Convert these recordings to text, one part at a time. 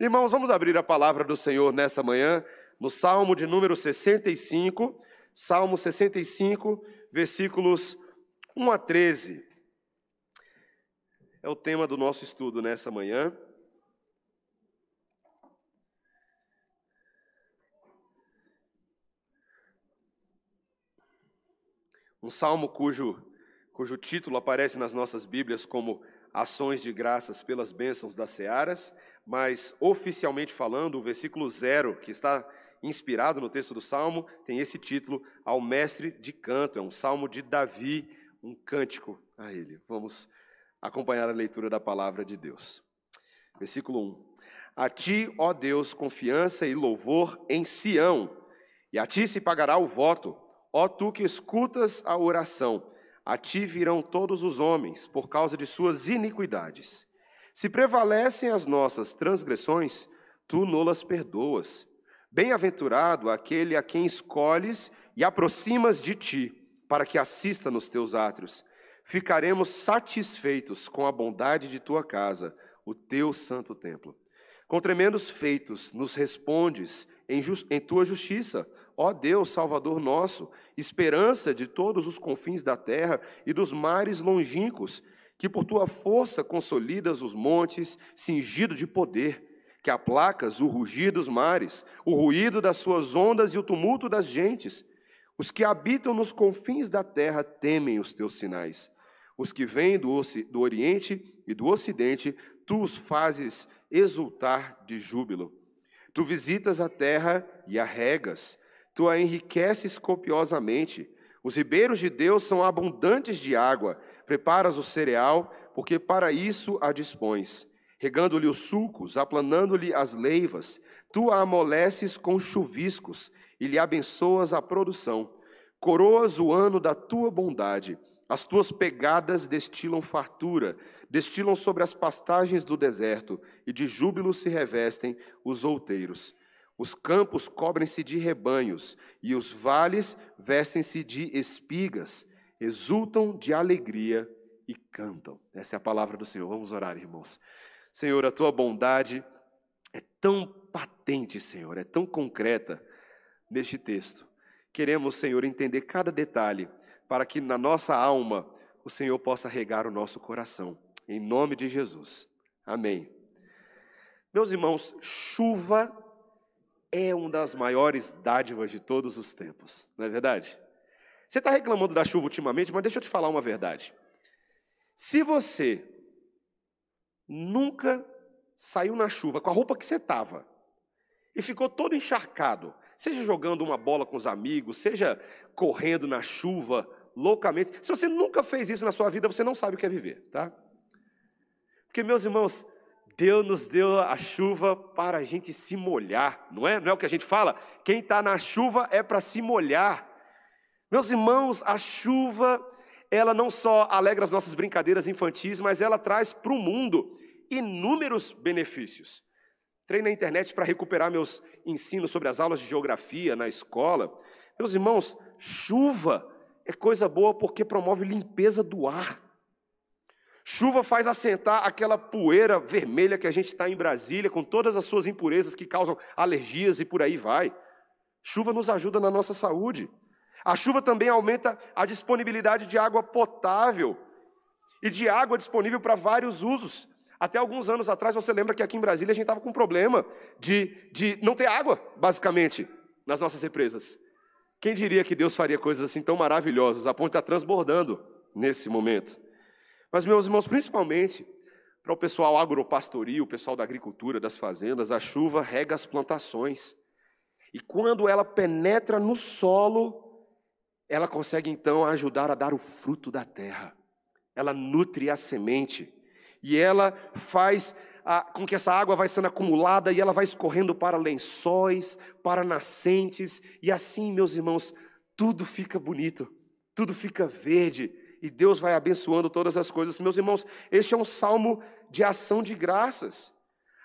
Irmãos, vamos abrir a palavra do Senhor nessa manhã, no Salmo de número 65, Salmo 65, versículos 1 a 13. É o tema do nosso estudo nessa manhã. Um salmo cujo, cujo título aparece nas nossas Bíblias como Ações de Graças pelas Bênçãos das Searas mas oficialmente falando, o versículo zero, que está inspirado no texto do Salmo, tem esse título, Ao Mestre de Canto. É um salmo de Davi, um cântico a ele. Vamos acompanhar a leitura da palavra de Deus. Versículo 1. A ti, ó Deus, confiança e louvor em Sião, e a ti se pagará o voto, ó tu que escutas a oração. A ti virão todos os homens por causa de suas iniquidades. Se prevalecem as nossas transgressões, tu nolas perdoas. Bem-aventurado aquele a quem escolhes e aproximas de ti, para que assista nos teus átrios. Ficaremos satisfeitos com a bondade de tua casa, o teu santo templo. Com tremendos feitos nos respondes em, em tua justiça, ó Deus, Salvador nosso, esperança de todos os confins da terra e dos mares longínquos que por tua força consolidas os montes, cingido de poder, que aplacas o rugir dos mares, o ruído das suas ondas e o tumulto das gentes. Os que habitam nos confins da terra temem os teus sinais. Os que vêm do, do Oriente e do Ocidente, tu os fazes exultar de júbilo. Tu visitas a terra e a regas, tu a enriqueces copiosamente. Os ribeiros de Deus são abundantes de água, Preparas o cereal, porque para isso a dispões. Regando-lhe os sulcos, aplanando-lhe as leivas, tu a amoleces com chuviscos e lhe abençoas a produção. Coroas o ano da tua bondade, as tuas pegadas destilam fartura, destilam sobre as pastagens do deserto, e de júbilo se revestem os outeiros. Os campos cobrem-se de rebanhos, e os vales vestem-se de espigas exultam de alegria e cantam. Essa é a palavra do Senhor. Vamos orar, irmãos. Senhor, a tua bondade é tão patente, Senhor, é tão concreta neste texto. Queremos, Senhor, entender cada detalhe para que na nossa alma o Senhor possa regar o nosso coração. Em nome de Jesus. Amém. Meus irmãos, chuva é uma das maiores dádivas de todos os tempos, não é verdade? Você está reclamando da chuva ultimamente, mas deixa eu te falar uma verdade. Se você nunca saiu na chuva com a roupa que você estava e ficou todo encharcado, seja jogando uma bola com os amigos, seja correndo na chuva loucamente, se você nunca fez isso na sua vida, você não sabe o que é viver, tá? Porque, meus irmãos, Deus nos deu a chuva para a gente se molhar, não é? Não é o que a gente fala? Quem está na chuva é para se molhar. Meus irmãos, a chuva, ela não só alegra as nossas brincadeiras infantis, mas ela traz para o mundo inúmeros benefícios. Treino na internet para recuperar meus ensinos sobre as aulas de geografia na escola. Meus irmãos, chuva é coisa boa porque promove limpeza do ar. Chuva faz assentar aquela poeira vermelha que a gente está em Brasília, com todas as suas impurezas que causam alergias e por aí vai. Chuva nos ajuda na nossa saúde. A chuva também aumenta a disponibilidade de água potável e de água disponível para vários usos. Até alguns anos atrás, você lembra que aqui em Brasília a gente estava com um problema de, de não ter água, basicamente, nas nossas represas. Quem diria que Deus faria coisas assim tão maravilhosas, a ponte está transbordando nesse momento. Mas, meus irmãos, principalmente para o pessoal agropastoril, o pessoal da agricultura, das fazendas, a chuva rega as plantações. E quando ela penetra no solo, ela consegue então ajudar a dar o fruto da terra. Ela nutre a semente e ela faz a, com que essa água vai sendo acumulada e ela vai escorrendo para lençóis, para nascentes e assim, meus irmãos, tudo fica bonito, tudo fica verde e Deus vai abençoando todas as coisas. Meus irmãos, este é um salmo de ação de graças.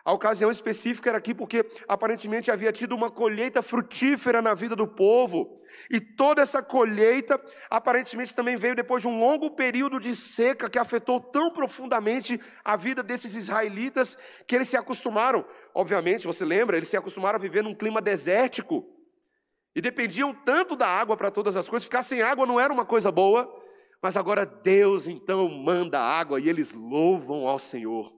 A ocasião específica era aqui porque aparentemente havia tido uma colheita frutífera na vida do povo. E toda essa colheita aparentemente também veio depois de um longo período de seca que afetou tão profundamente a vida desses israelitas que eles se acostumaram. Obviamente, você lembra, eles se acostumaram a viver num clima desértico. E dependiam tanto da água para todas as coisas, ficar sem água não era uma coisa boa. Mas agora Deus então manda água e eles louvam ao Senhor.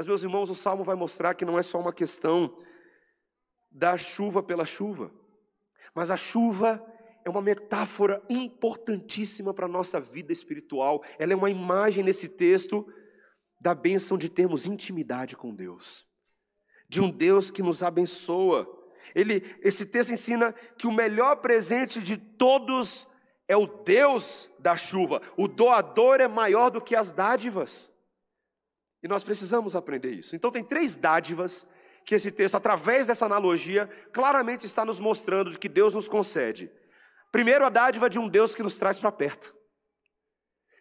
Mas, meus irmãos, o salmo vai mostrar que não é só uma questão da chuva pela chuva, mas a chuva é uma metáfora importantíssima para a nossa vida espiritual. Ela é uma imagem nesse texto da bênção de termos intimidade com Deus, de um Deus que nos abençoa. Ele, esse texto ensina que o melhor presente de todos é o Deus da chuva. O doador é maior do que as dádivas. E nós precisamos aprender isso. Então, tem três dádivas que esse texto, através dessa analogia, claramente está nos mostrando de que Deus nos concede. Primeiro, a dádiva de um Deus que nos traz para perto.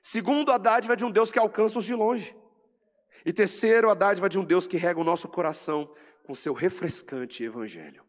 Segundo, a dádiva de um Deus que alcança os de longe. E terceiro, a dádiva de um Deus que rega o nosso coração com seu refrescante evangelho.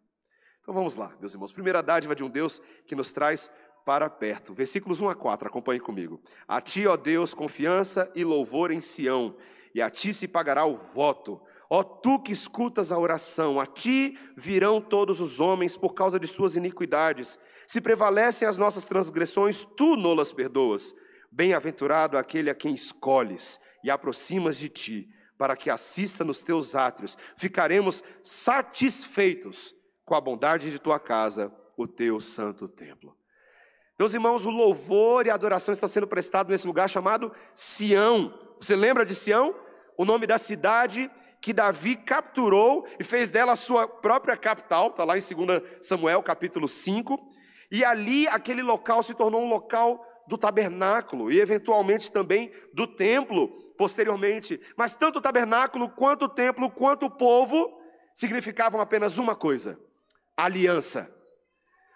Então vamos lá, meus irmãos. Primeira dádiva de um Deus que nos traz para perto. Versículos 1 a 4, acompanhe comigo. A ti, ó Deus, confiança e louvor em Sião e a ti se pagará o voto. Ó tu que escutas a oração, a ti virão todos os homens por causa de suas iniquidades. Se prevalecem as nossas transgressões, tu nolas perdoas. Bem-aventurado aquele a quem escolhes e aproximas de ti, para que assista nos teus átrios. Ficaremos satisfeitos com a bondade de tua casa, o teu santo templo. Meus irmãos, o louvor e a adoração está sendo prestado nesse lugar chamado Sião. Você lembra de Sião? O nome da cidade que Davi capturou e fez dela a sua própria capital, está lá em 2 Samuel capítulo 5. E ali aquele local se tornou um local do tabernáculo e eventualmente também do templo posteriormente. Mas tanto o tabernáculo quanto o templo, quanto o povo significavam apenas uma coisa: aliança.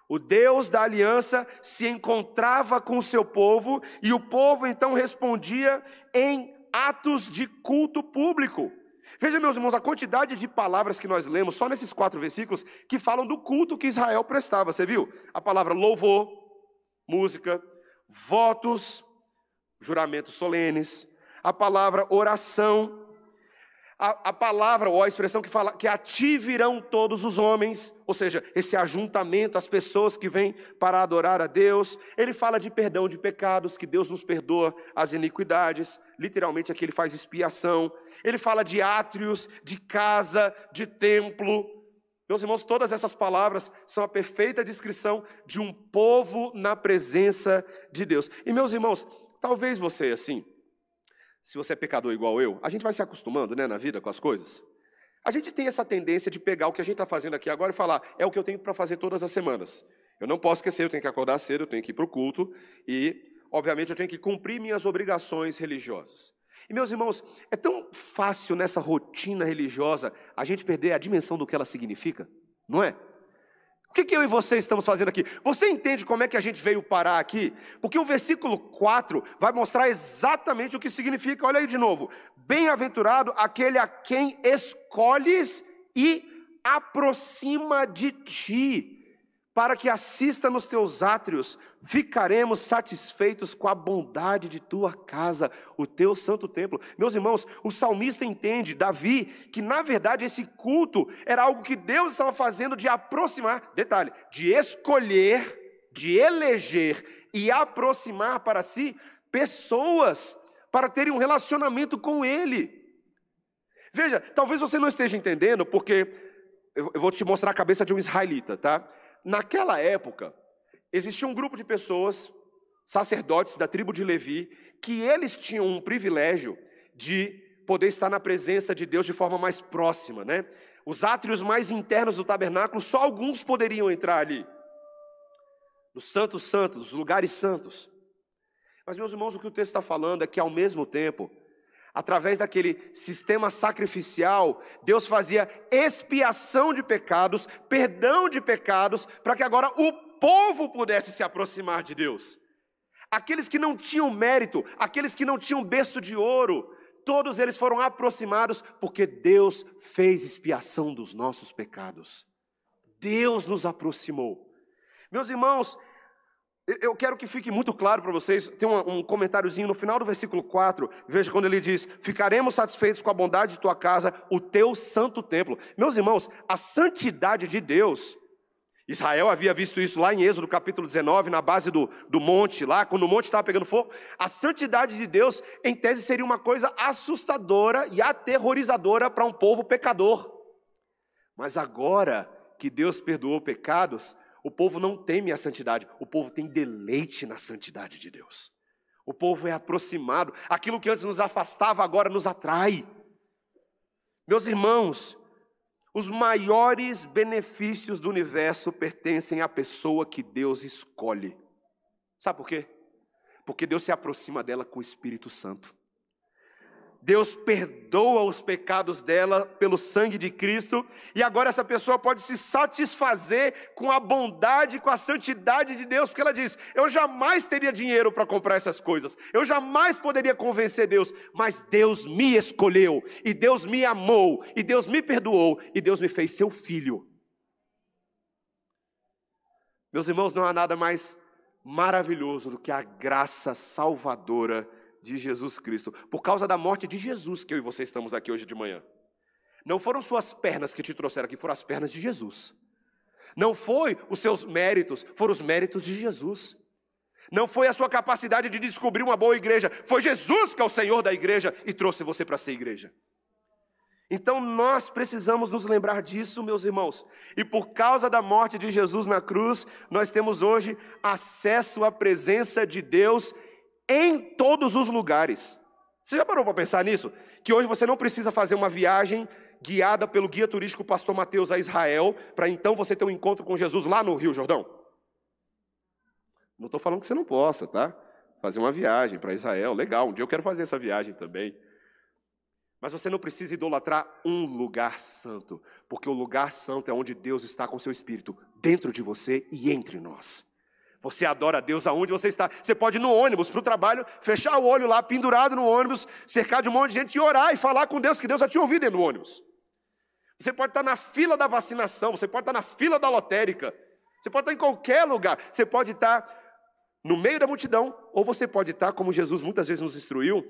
O Deus da aliança se encontrava com o seu povo e o povo então respondia em atos de culto público. Veja, meus irmãos, a quantidade de palavras que nós lemos só nesses quatro versículos que falam do culto que Israel prestava. Você viu? A palavra louvor, música, votos, juramentos solenes, a palavra oração, a, a, palavra ou a expressão que fala que a ti virão todos os homens, ou seja, esse ajuntamento, as pessoas que vêm para adorar a Deus. Ele fala de perdão de pecados, que Deus nos perdoa as iniquidades, literalmente aqui ele faz expiação. Ele fala de átrios, de casa, de templo. Meus irmãos, todas essas palavras são a perfeita descrição de um povo na presença de Deus. E meus irmãos, talvez você assim, se você é pecador igual eu, a gente vai se acostumando né, na vida com as coisas. A gente tem essa tendência de pegar o que a gente está fazendo aqui agora e falar, é o que eu tenho para fazer todas as semanas. Eu não posso esquecer, eu tenho que acordar cedo, eu tenho que ir para o culto e, obviamente, eu tenho que cumprir minhas obrigações religiosas. E, meus irmãos, é tão fácil nessa rotina religiosa a gente perder a dimensão do que ela significa, não é? O que, que eu e você estamos fazendo aqui? Você entende como é que a gente veio parar aqui? Porque o versículo 4 vai mostrar exatamente o que significa. Olha aí de novo. Bem-aventurado aquele a quem escolhes e aproxima de ti para que assista nos teus átrios, ficaremos satisfeitos com a bondade de tua casa, o teu santo templo. Meus irmãos, o salmista entende, Davi, que na verdade esse culto era algo que Deus estava fazendo de aproximar, detalhe, de escolher, de eleger e aproximar para si pessoas para terem um relacionamento com Ele. Veja, talvez você não esteja entendendo, porque eu vou te mostrar a cabeça de um israelita, tá? Naquela época, existia um grupo de pessoas, sacerdotes da tribo de Levi, que eles tinham um privilégio de poder estar na presença de Deus de forma mais próxima, né? Os átrios mais internos do tabernáculo, só alguns poderiam entrar ali. Nos santos santos, nos lugares santos. Mas, meus irmãos, o que o texto está falando é que, ao mesmo tempo, através daquele sistema sacrificial, Deus fazia expiação de pecados, perdão de pecados, para que agora o povo pudesse se aproximar de Deus. Aqueles que não tinham mérito, aqueles que não tinham berço de ouro, todos eles foram aproximados porque Deus fez expiação dos nossos pecados. Deus nos aproximou. Meus irmãos, eu quero que fique muito claro para vocês, tem um, um, comentáriozinho no final do versículo 4, veja quando ele diz: Ficaremos satisfeitos com a bondade de tua casa, o teu santo templo. Meus irmãos, a santidade de Deus, Israel havia visto isso lá em Êxodo capítulo 19, na base do, do monte, lá, quando o monte estava pegando fogo. A santidade de Deus, em tese, seria uma coisa assustadora e aterrorizadora para um povo pecador. Mas agora que Deus perdoou pecados, o povo não teme a santidade, o povo tem deleite na santidade de Deus. O povo é aproximado, aquilo que antes nos afastava agora nos atrai. Meus irmãos, os maiores benefícios do universo pertencem à pessoa que Deus escolhe. Sabe por quê? Porque Deus se aproxima dela com o Espírito Santo. Deus perdoa os pecados dela pelo sangue de Cristo, e agora essa pessoa pode se satisfazer com a bondade, com a santidade de Deus, porque ela diz: Eu jamais teria dinheiro para comprar essas coisas, eu jamais poderia convencer Deus, mas Deus me escolheu, e Deus me amou, e Deus me perdoou, e Deus me fez seu filho. Meus irmãos, não há nada mais maravilhoso do que a graça salvadora de Jesus Cristo, por causa da morte de Jesus que eu e você estamos aqui hoje de manhã. Não foram suas pernas que te trouxeram aqui, foram as pernas de Jesus. Não foi os seus méritos, foram os méritos de Jesus. Não foi a sua capacidade de descobrir uma boa igreja, foi Jesus que é o Senhor da igreja e trouxe você para ser igreja. Então nós precisamos nos lembrar disso, meus irmãos. E por causa da morte de Jesus na cruz, nós temos hoje acesso à presença de Deus em todos os lugares. Você já parou para pensar nisso? Que hoje você não precisa fazer uma viagem guiada pelo guia turístico Pastor Mateus a Israel, para então você ter um encontro com Jesus lá no Rio Jordão? Não estou falando que você não possa, tá? Fazer uma viagem para Israel, legal, um dia eu quero fazer essa viagem também. Mas você não precisa idolatrar um lugar santo, porque o lugar santo é onde Deus está com seu Espírito, dentro de você e entre nós. Você adora a Deus aonde você está. Você pode ir no ônibus para o trabalho, fechar o olho lá, pendurado no ônibus, cercar de um monte de gente e orar e falar com Deus, que Deus já te ouviu dentro do ônibus. Você pode estar na fila da vacinação, você pode estar na fila da lotérica, você pode estar em qualquer lugar, você pode estar no meio da multidão, ou você pode estar, como Jesus muitas vezes nos instruiu,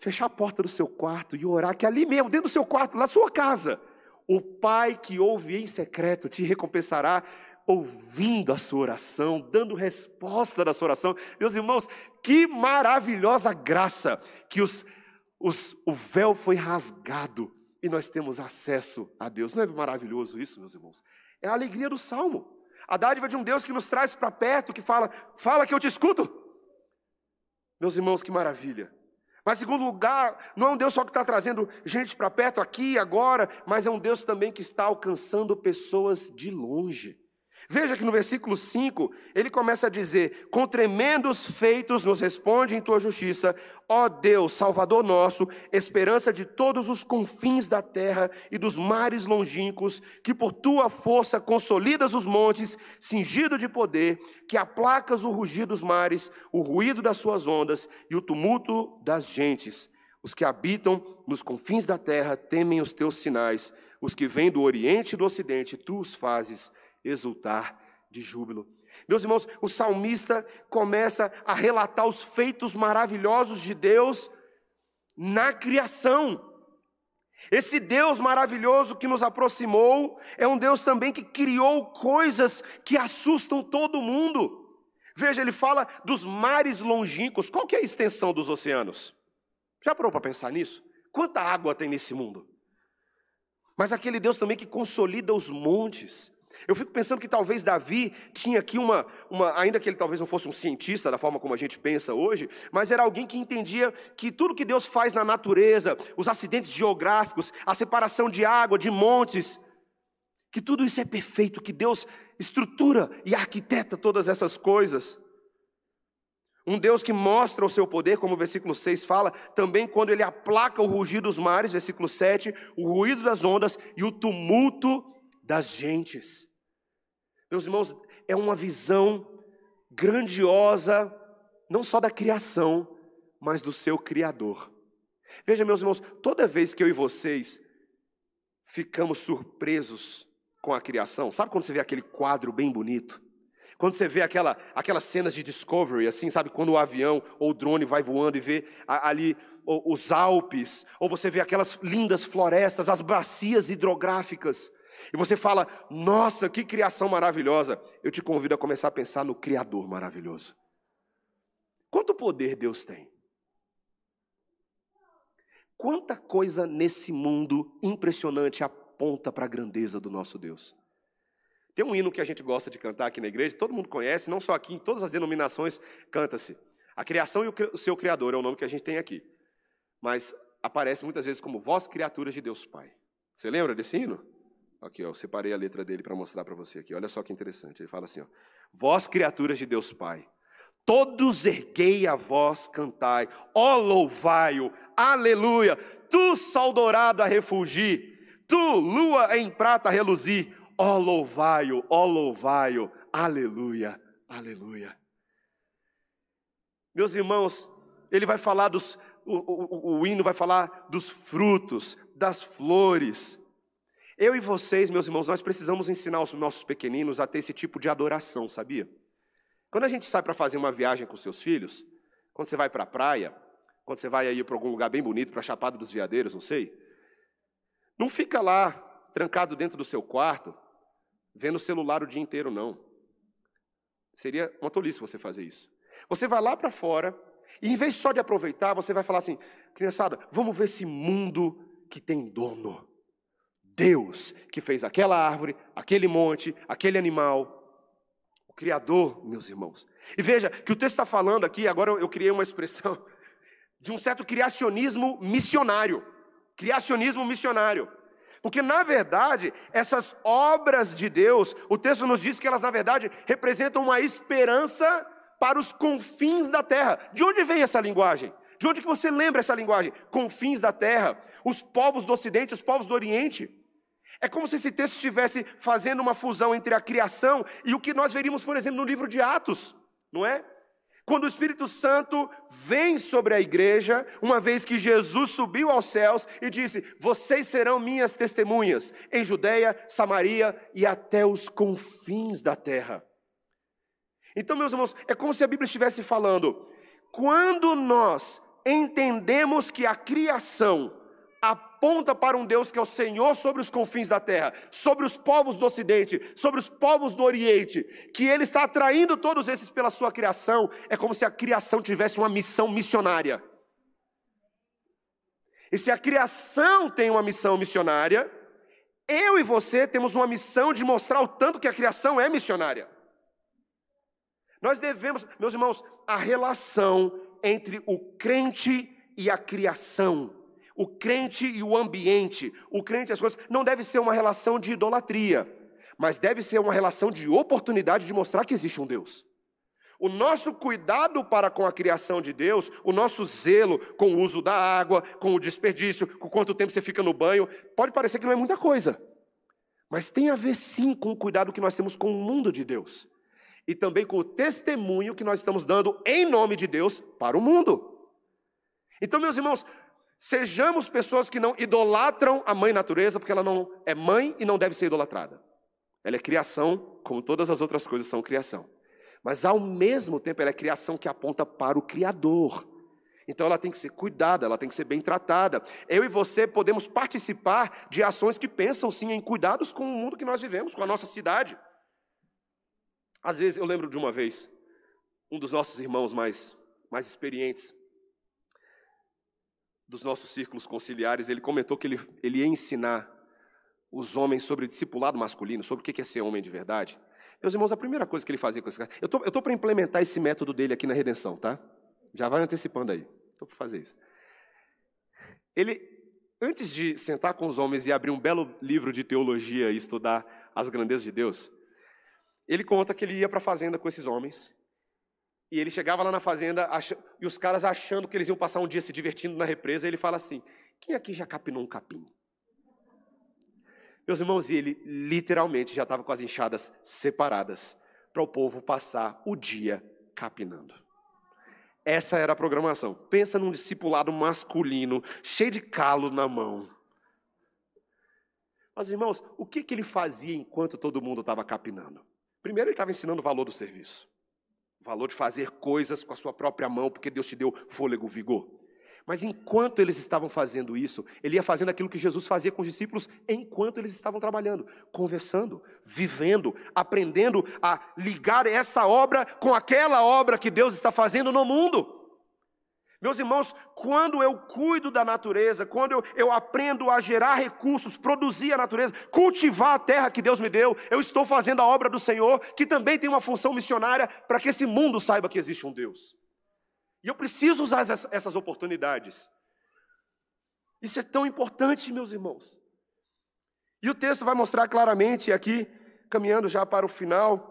fechar a porta do seu quarto e orar, que ali mesmo, dentro do seu quarto, na sua casa, o Pai que ouve em secreto te recompensará ouvindo a sua oração, dando resposta da sua oração. Meus irmãos, que maravilhosa graça que os, os, o véu foi rasgado e nós temos acesso a Deus. Não é maravilhoso isso, meus irmãos? É a alegria do salmo. A dádiva de um Deus que nos traz para perto, que fala, fala que eu te escuto. Meus irmãos, que maravilha. Mas, segundo lugar, não é um Deus só que está trazendo gente para perto aqui e agora, mas é um Deus também que está alcançando pessoas de longe. Veja que no versículo 5, ele começa a dizer: Com tremendos feitos nos responde em tua justiça, ó Deus, Salvador nosso, esperança de todos os confins da terra e dos mares longínquos, que por tua força consolidas os montes, cingido de poder, que aplacas o rugir dos mares, o ruído das suas ondas e o tumulto das gentes. Os que habitam nos confins da terra temem os teus sinais, os que vêm do oriente e do ocidente, tu os fazes exultar de júbilo. Meus irmãos, o salmista começa a relatar os feitos maravilhosos de Deus na criação. Esse Deus maravilhoso que nos aproximou é um Deus também que criou coisas que assustam todo mundo. Veja, ele fala dos mares longínquos. Qual que é a extensão dos oceanos? Já parou para pensar nisso? Quanta água tem nesse mundo? Mas aquele Deus também que consolida os montes. Eu fico pensando que talvez Davi tinha aqui uma, uma, ainda que ele talvez não fosse um cientista da forma como a gente pensa hoje, mas era alguém que entendia que tudo que Deus faz na natureza, os acidentes geográficos, a separação de água, de montes, que tudo isso é perfeito, que Deus estrutura e arquiteta todas essas coisas. Um Deus que mostra o seu poder, como o versículo 6 fala, também quando ele aplaca o rugir dos mares, versículo 7, o ruído das ondas e o tumulto das gentes. Meus irmãos, é uma visão grandiosa, não só da criação, mas do seu Criador. Veja, meus irmãos, toda vez que eu e vocês ficamos surpresos com a criação, sabe quando você vê aquele quadro bem bonito? Quando você vê aquela, aquelas cenas de Discovery, assim, sabe, quando o avião ou o drone vai voando e vê ali os Alpes, ou você vê aquelas lindas florestas, as bacias hidrográficas, e você fala, nossa, que criação maravilhosa. Eu te convido a começar a pensar no Criador maravilhoso. Quanto poder Deus tem? Quanta coisa nesse mundo impressionante aponta para a grandeza do nosso Deus. Tem um hino que a gente gosta de cantar aqui na igreja, todo mundo conhece, não só aqui, em todas as denominações canta-se. A criação e o seu Criador é o nome que a gente tem aqui. Mas aparece muitas vezes como vós, criaturas de Deus Pai. Você lembra desse hino? Aqui, ó, eu separei a letra dele para mostrar para você aqui. Olha só que interessante. Ele fala assim: ó, Vós, criaturas de Deus Pai, todos erguei a voz, cantai, ó louvai-o, aleluia. Tu, sol dourado a refulgir, tu, lua em prata a reluzir, ó louvai-o, ó louvai-o, aleluia, aleluia. Meus irmãos, ele vai falar dos, o, o, o hino vai falar dos frutos, das flores. Eu e vocês, meus irmãos, nós precisamos ensinar os nossos pequeninos a ter esse tipo de adoração, sabia? Quando a gente sai para fazer uma viagem com seus filhos, quando você vai para a praia, quando você vai aí para algum lugar bem bonito, para a Chapada dos Veadeiros, não sei, não fica lá trancado dentro do seu quarto, vendo o celular o dia inteiro, não. Seria uma tolice você fazer isso. Você vai lá para fora, e em vez só de aproveitar, você vai falar assim: criançada, vamos ver esse mundo que tem dono. Deus que fez aquela árvore, aquele monte, aquele animal. O Criador, meus irmãos. E veja que o texto está falando aqui, agora eu criei uma expressão, de um certo criacionismo missionário. Criacionismo missionário. Porque, na verdade, essas obras de Deus, o texto nos diz que elas, na verdade, representam uma esperança para os confins da terra. De onde vem essa linguagem? De onde que você lembra essa linguagem? Confins da terra, os povos do Ocidente, os povos do Oriente. É como se esse texto estivesse fazendo uma fusão entre a criação e o que nós veríamos, por exemplo, no livro de Atos, não é? Quando o Espírito Santo vem sobre a igreja, uma vez que Jesus subiu aos céus e disse: Vocês serão minhas testemunhas em Judeia, Samaria e até os confins da terra. Então, meus irmãos, é como se a Bíblia estivesse falando: quando nós entendemos que a criação aponta para um Deus que é o Senhor sobre os confins da terra, sobre os povos do Ocidente, sobre os povos do Oriente, que Ele está atraindo todos esses pela sua criação, é como se a criação tivesse uma missão missionária. E se a criação tem uma missão missionária, eu e você temos uma missão de mostrar o tanto que a criação é missionária. Nós devemos, meus irmãos, a relação entre o crente e a criação, o crente e o ambiente, o crente e as coisas, não deve ser uma relação de idolatria, mas deve ser uma relação de oportunidade de mostrar que existe um Deus. O nosso cuidado para com a criação de Deus, o nosso zelo com o uso da água, com o desperdício, com quanto tempo você fica no banho, pode parecer que não é muita coisa, mas tem a ver sim com o cuidado que nós temos com o mundo de Deus e também com o testemunho que nós estamos dando em nome de Deus para o mundo. Então, meus irmãos, sejamos pessoas que não idolatram a mãe natureza, porque ela não é mãe e não deve ser idolatrada. Ela é criação, como todas as outras coisas são criação. Mas ao mesmo tempo ela é criação que aponta para o Criador. Então ela tem que ser cuidada, ela tem que ser bem tratada. Eu e você podemos participar de ações que pensam sim em cuidados com o mundo que nós vivemos, com a nossa cidade. Às vezes, eu lembro de uma vez, um dos nossos irmãos mais, mais experientes, dos nossos círculos conciliares, ele comentou que ele, ele ia ensinar os homens sobre discipulado masculino, sobre o que é ser homem de verdade. Meus irmãos, a primeira coisa que ele fazia com esse cara. Eu tô, estou para implementar esse método dele aqui na redenção, tá? Já vai antecipando aí. Estou para fazer isso. Ele, antes de sentar com os homens e abrir um belo livro de teologia e estudar as grandezas de Deus, ele conta que ele ia para a fazenda com esses homens. E ele chegava lá na fazenda e os caras achando que eles iam passar um dia se divertindo na represa. ele fala assim: Quem aqui já capinou um capim? Meus irmãos, e ele literalmente já estava com as enxadas separadas para o povo passar o dia capinando. Essa era a programação. Pensa num discipulado masculino, cheio de calo na mão. Mas, irmãos, o que, que ele fazia enquanto todo mundo estava capinando? Primeiro, ele estava ensinando o valor do serviço. Valor de fazer coisas com a sua própria mão, porque Deus te deu fôlego, vigor. Mas enquanto eles estavam fazendo isso, ele ia fazendo aquilo que Jesus fazia com os discípulos enquanto eles estavam trabalhando, conversando, vivendo, aprendendo a ligar essa obra com aquela obra que Deus está fazendo no mundo. Meus irmãos, quando eu cuido da natureza, quando eu, eu, aprendo a gerar recursos, produzir a natureza, cultivar a terra que Deus me deu, eu estou fazendo a obra do Senhor, que também tem uma função missionária para que esse mundo saiba que existe um Deus. E eu preciso usar essas oportunidades. Isso é tão importante, meus irmãos. E o texto vai mostrar claramente aqui, caminhando já para o final,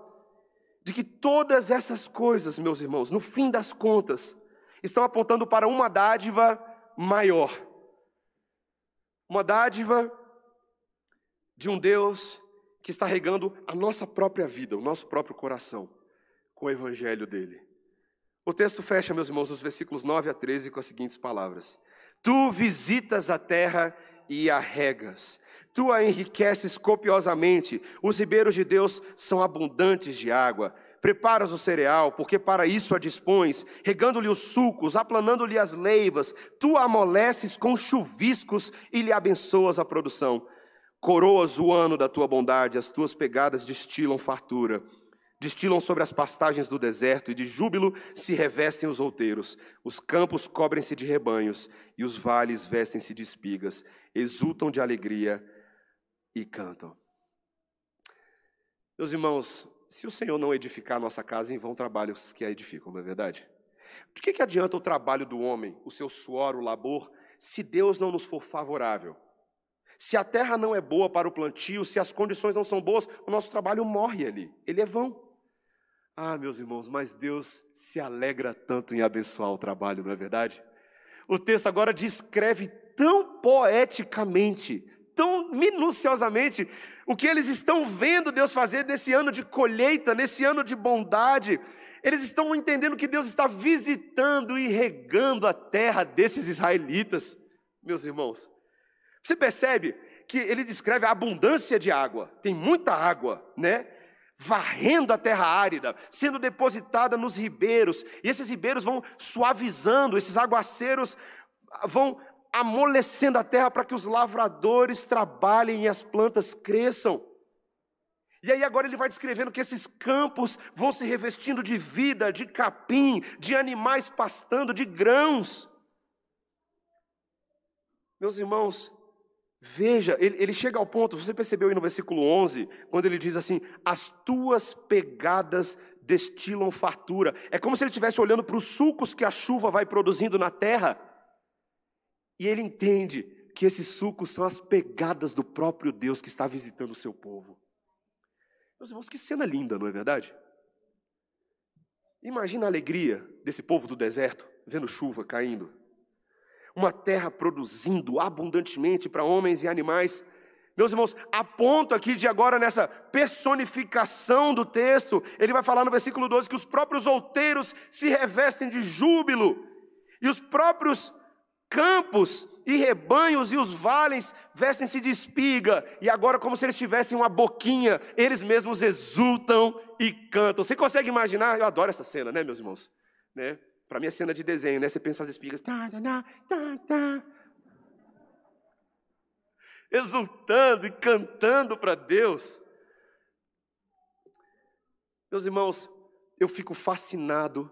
de que todas essas coisas, meus irmãos, no fim das contas, estão apontando para uma dádiva maior. Uma dádiva de um Deus que está regando a nossa própria vida, o nosso próprio coração, com o evangelho dele. O texto fecha, meus irmãos, nos versículos 9 a 13 com as seguintes palavras: Tu visitas a terra e a regas, tu a enriqueces copiosamente, os ribeiros de Deus são abundantes de água preparas o cereal, porque para isso a dispões, regando-lhe os sucos, aplanando-lhe as leivas, tu amoleces com chuviscos e lhe abençoas a produção. Coroas o ano da tua bondade, as tuas pegadas destilam fartura. Destilam sobre as pastagens do deserto, e de júbilo se revestem os outeiros. Os campos cobrem-se de rebanhos, e os vales vestem-se de espigas. Exultam de alegria e cantam. Meus irmãos, se o Senhor não edificar a nossa casa, em vão trabalhos que a edificam, não é verdade? De que, que adianta o trabalho do homem, o seu suor, o labor, se Deus não nos for favorável? Se a terra não é boa para o plantio, se as condições não são boas, o nosso trabalho morre ali, ele é vão. Ah, meus irmãos, mas Deus se alegra tanto em abençoar o trabalho, não é verdade? O texto agora descreve tão poeticamente tão minuciosamente o que eles estão vendo Deus fazer nesse ano de colheita, nesse ano de bondade. Eles estão entendendo que Deus está visitando e regando a terra desses israelitas, meus irmãos. Você percebe que ele descreve a abundância de água, tem muita água, né? Varrendo a terra árida, sendo depositada nos ribeiros, e esses ribeiros vão suavizando, esses aguaceiros vão amolecendo a terra para que os lavradores trabalhem e as plantas cresçam. E aí agora ele vai descrevendo que esses campos vão se revestindo de vida, de capim, de animais pastando, de grãos. Meus irmãos, veja, ele, ele chega ao ponto, você percebeu aí no versículo 11, quando ele diz assim: As tuas pegadas destilam fartura. É como se ele estivesse olhando para os sucos que a chuva vai produzindo na terra e ele entende que esses sucos são as pegadas do próprio Deus que está visitando o seu povo. Meus irmãos, que cena linda, não é verdade? Imagina a alegria desse povo do deserto, vendo chuva caindo. Uma terra produzindo abundantemente para homens e animais. Meus irmãos, a ponto aqui de agora nessa personificação do texto, ele vai falar no versículo 12 que os próprios outeiros se revestem de júbilo, e os próprios campos e rebanhos e os vales vestem-se de espiga, e agora, como se eles tivessem uma boquinha, eles mesmos exultam e cantam. Você consegue imaginar? Eu adoro essa cena, né, meus irmãos? Né? Para mim é cena de desenho, né? Você pensa as espigas. Tá, tá, tá, tá, exultando e cantando para Deus. Meus irmãos, eu fico fascinado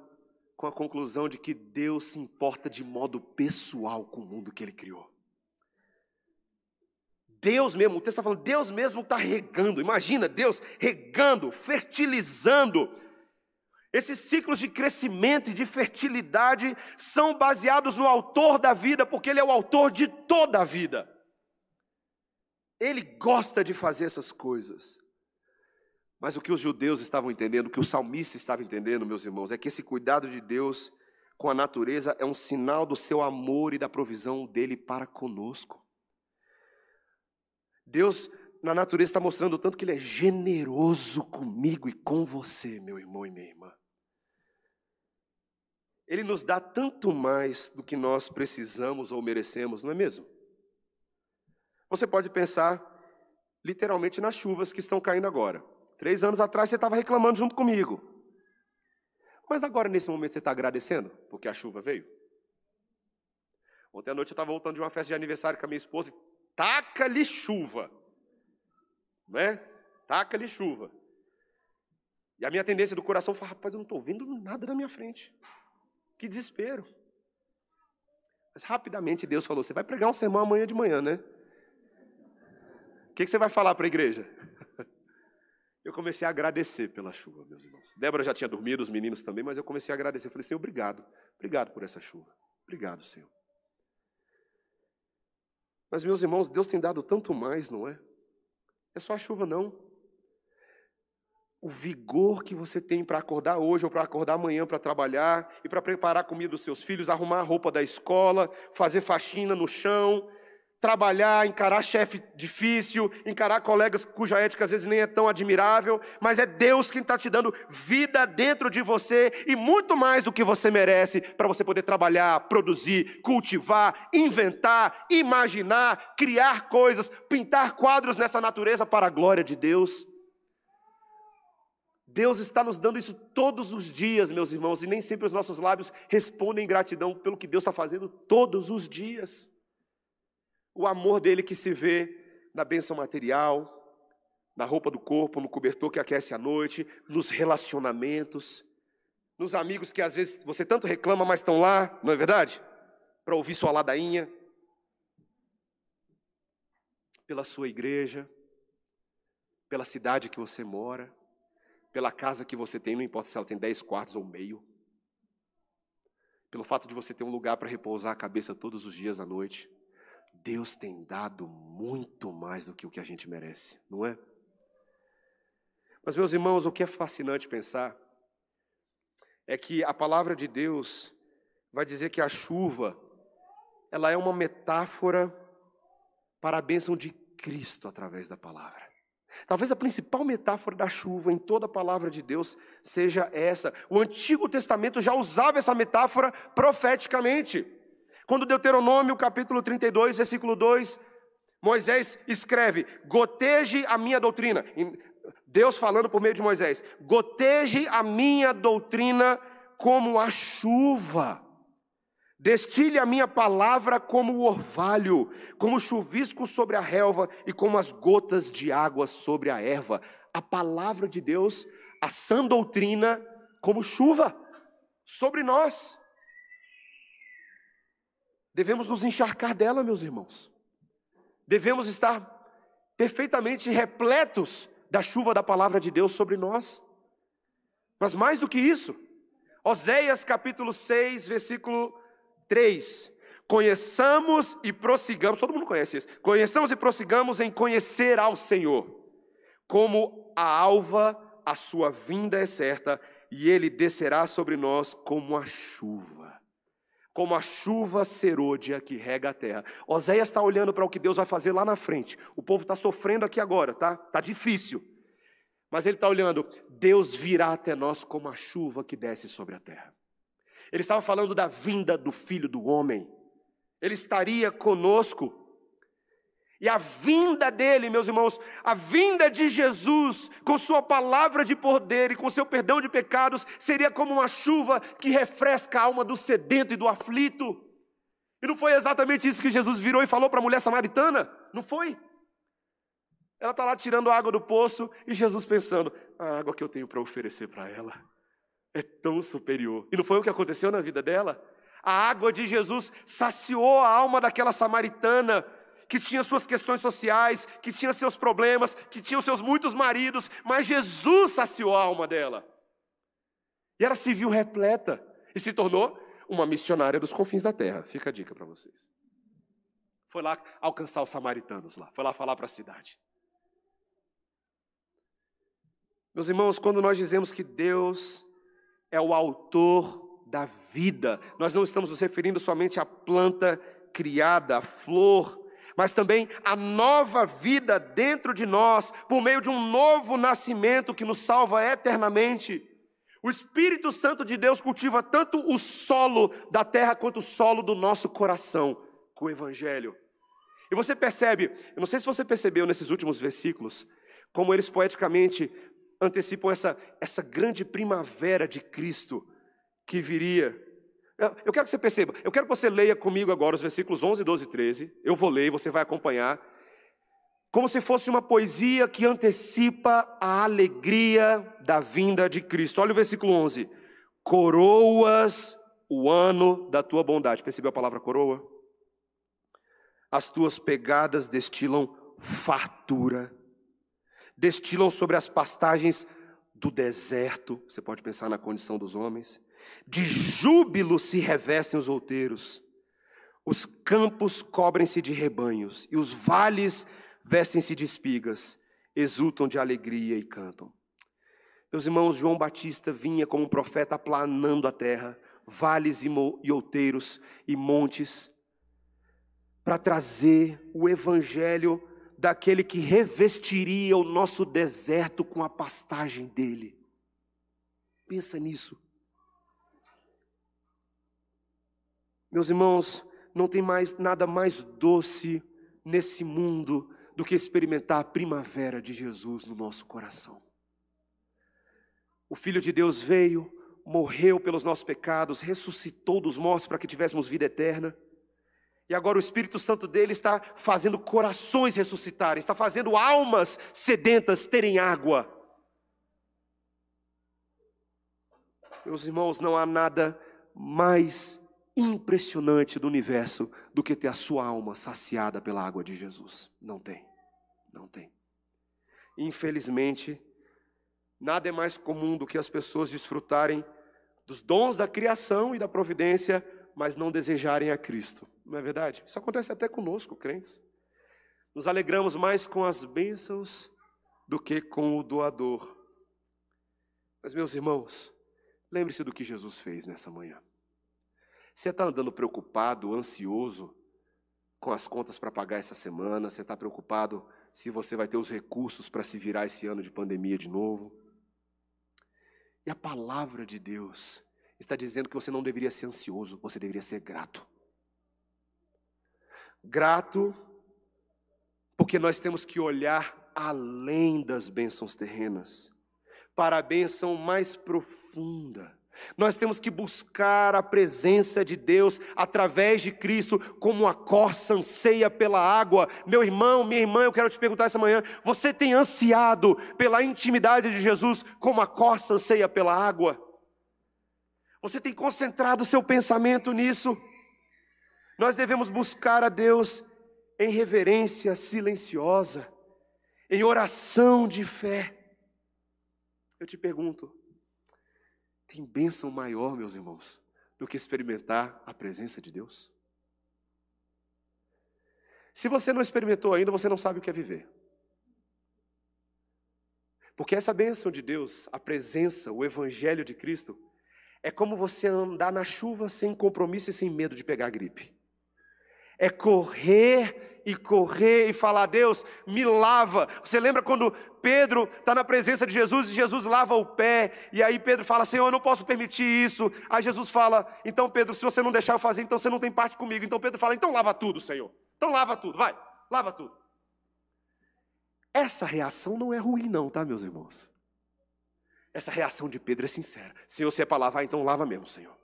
com a conclusão de que Deus se importa de modo pessoal com o mundo que Ele criou. Deus mesmo, o texto está falando, Deus mesmo está regando, imagina Deus regando, fertilizando. Esses ciclos de crescimento e de fertilidade são baseados no autor da vida, porque Ele é o autor de toda a vida. Ele gosta de fazer essas coisas. Mas o que os judeus estavam entendendo, o que o salmista estava entendendo, meus irmãos, é que esse cuidado de Deus com a natureza é um sinal do seu amor e da provisão dele para conosco. Deus, na natureza, está mostrando tanto que Ele é generoso comigo e com você, meu irmão e minha irmã. Ele nos dá tanto mais do que nós precisamos ou merecemos, não é mesmo? Você pode pensar literalmente nas chuvas que estão caindo agora. Três anos atrás você estava reclamando junto comigo. Mas agora, nesse momento, você está agradecendo porque a chuva veio? Ontem à noite eu estava voltando de uma festa de aniversário com a minha esposa e taca-lhe chuva. Né? Taca-lhe chuva. E a minha tendência do coração foi, rapaz, eu não estou vendo nada na minha frente. Que desespero. Mas rapidamente Deus falou: você vai pregar um sermão amanhã de manhã, né? O que, que você vai falar para a igreja? Eu comecei a agradecer pela chuva, meus irmãos. Débora já tinha dormido, os meninos também, mas eu comecei a agradecer. Eu falei, Senhor, obrigado. Obrigado por essa chuva. Obrigado, Senhor. Mas, meus irmãos, Deus tem dado tanto mais, não é? É só a chuva, não o vigor que você tem para acordar hoje ou para acordar amanhã para trabalhar e para preparar a comida dos seus filhos, arrumar a roupa da escola, fazer faxina no chão, trabalhar, encarar chefe difícil, encarar colegas cuja ética às vezes nem é tão admirável, mas é Deus quem está te dando vida dentro de você e muito mais do que você merece para você poder trabalhar, produzir, cultivar, inventar, imaginar, criar coisas, pintar quadros nessa natureza para a glória de Deus. Deus está nos dando isso todos os dias, meus irmãos, e nem sempre os nossos lábios respondem gratidão pelo que Deus está fazendo todos os dias. O amor dele que se vê na bênção material, na roupa do corpo, no cobertor que aquece a noite, nos relacionamentos, nos amigos que às vezes você tanto reclama, mas estão lá, não é verdade? Para ouvir sua ladainha. Pela sua igreja, pela cidade que você mora pela casa que você tem, não importa se ela tem dez quartos ou meio, pelo fato de você ter um lugar para repousar a cabeça todos os dias à noite. Deus tem dado muito mais do que o que a gente merece, não é? Mas, meus irmãos, o que é fascinante pensar é que a palavra de Deus vai dizer que a chuva, ela é uma metáfora para a bênção de Cristo através da palavra. Talvez a principal metáfora da chuva em toda a palavra de Deus seja essa. O Antigo Testamento já usava essa metáfora profeticamente. Quando Deuteronômio, capítulo 32, versículo 2, Moisés escreve: Goteje a minha doutrina. Deus falando por meio de Moisés: Goteje a minha doutrina como a chuva Destile a minha palavra como o orvalho, como o chuvisco sobre a relva e como as gotas de água sobre a erva. A palavra de Deus, a sã doutrina, como chuva sobre nós. Devemos nos encharcar dela, meus irmãos. Devemos estar perfeitamente repletos da chuva da palavra de Deus sobre nós. Mas mais do que isso, Oséias capítulo 6, versículo 3. Conheçamos e prossigamos, todo mundo conhece isso. Conheçamos e prossigamos em conhecer ao Senhor. Como a alva, a sua vinda é certa, e ele descerá sobre nós como a chuva. Como a chuva serôdia que rega a terra. Oséias está olhando para o que Deus vai fazer lá na frente. O povo está sofrendo aqui agora, tá? Está difícil. Mas ele está olhando, Deus virá até nós como a chuva que desce sobre a terra. Ele estava falando da vinda do Filho do Homem. Ele estaria conosco. E a vinda dele, meus irmãos, a vinda de Jesus, com sua palavra de poder e com seu perdão de pecados, seria como uma chuva que refresca a alma do sedento e do aflito. E não foi exatamente isso que Jesus virou e falou para a mulher samaritana? Não foi? Ela está lá tirando a água do poço e Jesus pensando: a água que eu tenho para oferecer para ela é tão superior. E não foi o que aconteceu na vida dela? A água de Jesus saciou a alma daquela samaritana que tinha suas questões sociais, que tinha seus problemas, que tinha seus muitos maridos, mas Jesus saciou a alma dela. E ela se viu repleta e se tornou uma missionária dos confins da terra. Fica a dica para vocês. Foi lá alcançar os samaritanos lá, foi lá falar para a cidade. Meus irmãos, quando nós dizemos que Deus é o autor da vida. Nós não estamos nos referindo somente à planta criada, à flor, mas também à nova vida dentro de nós, por meio de um novo nascimento que nos salva eternamente. O Espírito Santo de Deus cultiva tanto o solo da terra quanto o solo do nosso coração com o Evangelho. E você percebe, eu não sei se você percebeu nesses últimos versículos, como eles poeticamente antecipam essa, essa grande primavera de Cristo que viria. Eu quero que você perceba, eu quero que você leia comigo agora os versículos 11, 12 e 13. Eu vou ler, você vai acompanhar. Como se fosse uma poesia que antecipa a alegria da vinda de Cristo. Olha o versículo 11: Coroas o ano da tua bondade. Percebeu a palavra coroa? As tuas pegadas destilam fartura, destilam sobre as pastagens do deserto. Você pode pensar na condição dos homens. De júbilo se revestem os outeiros, os campos cobrem-se de rebanhos, e os vales vestem-se de espigas, exultam de alegria e cantam. Meus irmãos, João Batista vinha como um profeta aplanando a terra, vales e outeiros e montes, para trazer o evangelho daquele que revestiria o nosso deserto com a pastagem dele. Pensa nisso. Meus irmãos, não tem mais nada mais doce nesse mundo do que experimentar a primavera de Jesus no nosso coração. O Filho de Deus veio, morreu pelos nossos pecados, ressuscitou dos mortos para que tivéssemos vida eterna. E agora o Espírito Santo dele está fazendo corações ressuscitarem, está fazendo almas sedentas terem água. Meus irmãos, não há nada mais impressionante do universo do que ter a sua alma saciada pela água de Jesus. Não tem, não tem. Infelizmente, nada é mais comum do que as pessoas desfrutarem dos dons da criação e da providência mas não desejarem a Cristo. Não é verdade? Isso acontece até conosco, crentes. Nos alegramos mais com as bênçãos do que com o doador. Mas, meus irmãos, lembre-se do que Jesus fez nessa manhã. Você está andando preocupado, ansioso com as contas para pagar essa semana? Você está preocupado se você vai ter os recursos para se virar esse ano de pandemia de novo? E a palavra de Deus está dizendo que você não deveria ser ansioso, você deveria ser grato. Grato, porque nós temos que olhar além das bênçãos terrenas, para a bênção mais profunda. Nós temos que buscar a presença de Deus através de Cristo, como a corça anseia pela água. Meu irmão, minha irmã, eu quero te perguntar essa manhã: você tem ansiado pela intimidade de Jesus, como a corça anseia pela água? Você tem concentrado o seu pensamento nisso? Nós devemos buscar a Deus em reverência silenciosa, em oração de fé. Eu te pergunto, tem bênção maior, meus irmãos, do que experimentar a presença de Deus? Se você não experimentou ainda, você não sabe o que é viver. Porque essa bênção de Deus, a presença, o Evangelho de Cristo, é como você andar na chuva sem compromisso e sem medo de pegar gripe. É correr e correr e falar: Deus, me lava. Você lembra quando Pedro está na presença de Jesus e Jesus lava o pé, e aí Pedro fala: Senhor, eu não posso permitir isso. Aí Jesus fala: Então, Pedro, se você não deixar eu fazer, então você não tem parte comigo. Então Pedro fala: Então lava tudo, Senhor. Então lava tudo, vai, lava tudo. Essa reação não é ruim, não, tá, meus irmãos? Essa reação de Pedro é sincera. Senhor, se é para lavar, então lava mesmo, Senhor.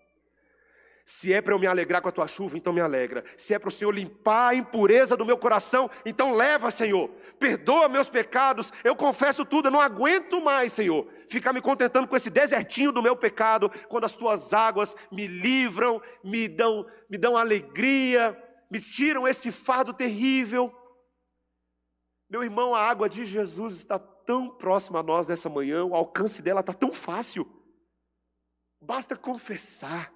Se é para eu me alegrar com a tua chuva, então me alegra. Se é para o Senhor limpar a impureza do meu coração, então leva, Senhor. Perdoa meus pecados. Eu confesso tudo, eu não aguento mais, Senhor, ficar me contentando com esse desertinho do meu pecado, quando as tuas águas me livram, me dão, me dão alegria, me tiram esse fardo terrível. Meu irmão, a água de Jesus está tão próxima a nós nessa manhã, o alcance dela está tão fácil. Basta confessar: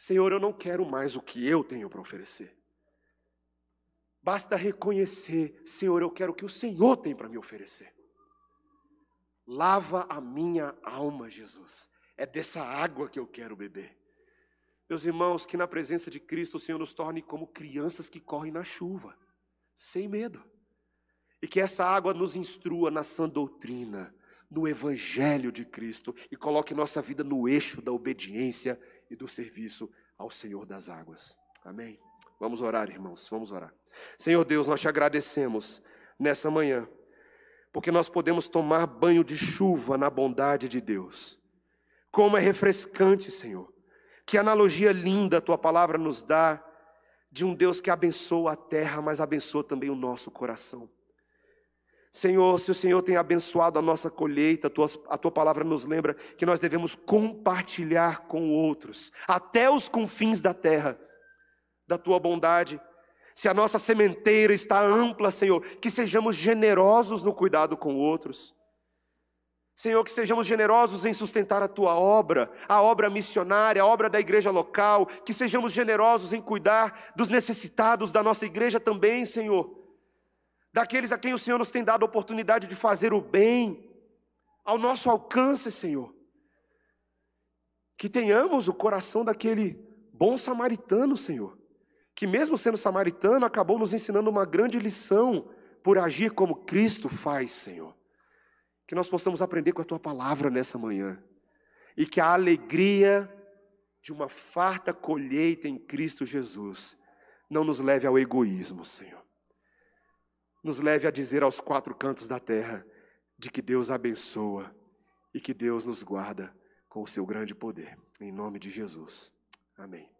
Senhor, eu não quero mais o que eu tenho para oferecer. Basta reconhecer: Senhor, eu quero o que o Senhor tem para me oferecer. Lava a minha alma, Jesus. É dessa água que eu quero beber. Meus irmãos, que na presença de Cristo o Senhor nos torne como crianças que correm na chuva, sem medo. E que essa água nos instrua na sã doutrina, no Evangelho de Cristo e coloque nossa vida no eixo da obediência e do serviço ao Senhor das águas. Amém? Vamos orar, irmãos, vamos orar. Senhor Deus, nós te agradecemos nessa manhã, porque nós podemos tomar banho de chuva na bondade de Deus. Como é refrescante, Senhor. Que analogia linda a tua palavra nos dá de um Deus que abençoa a terra, mas abençoa também o nosso coração. Senhor, se o Senhor tem abençoado a nossa colheita, a tua, a tua palavra nos lembra que nós devemos compartilhar com outros, até os confins da terra, da tua bondade. Se a nossa sementeira está ampla, Senhor, que sejamos generosos no cuidado com outros. Senhor, que sejamos generosos em sustentar a tua obra, a obra missionária, a obra da igreja local, que sejamos generosos em cuidar dos necessitados da nossa igreja também, Senhor. Daqueles a quem o Senhor nos tem dado a oportunidade de fazer o bem, ao nosso alcance, Senhor. Que tenhamos o coração daquele bom samaritano, Senhor, que mesmo sendo samaritano, acabou nos ensinando uma grande lição por agir como Cristo faz, Senhor que nós possamos aprender com a tua palavra nessa manhã. E que a alegria de uma farta colheita em Cristo Jesus não nos leve ao egoísmo, Senhor. Nos leve a dizer aos quatro cantos da terra de que Deus abençoa e que Deus nos guarda com o seu grande poder. Em nome de Jesus. Amém.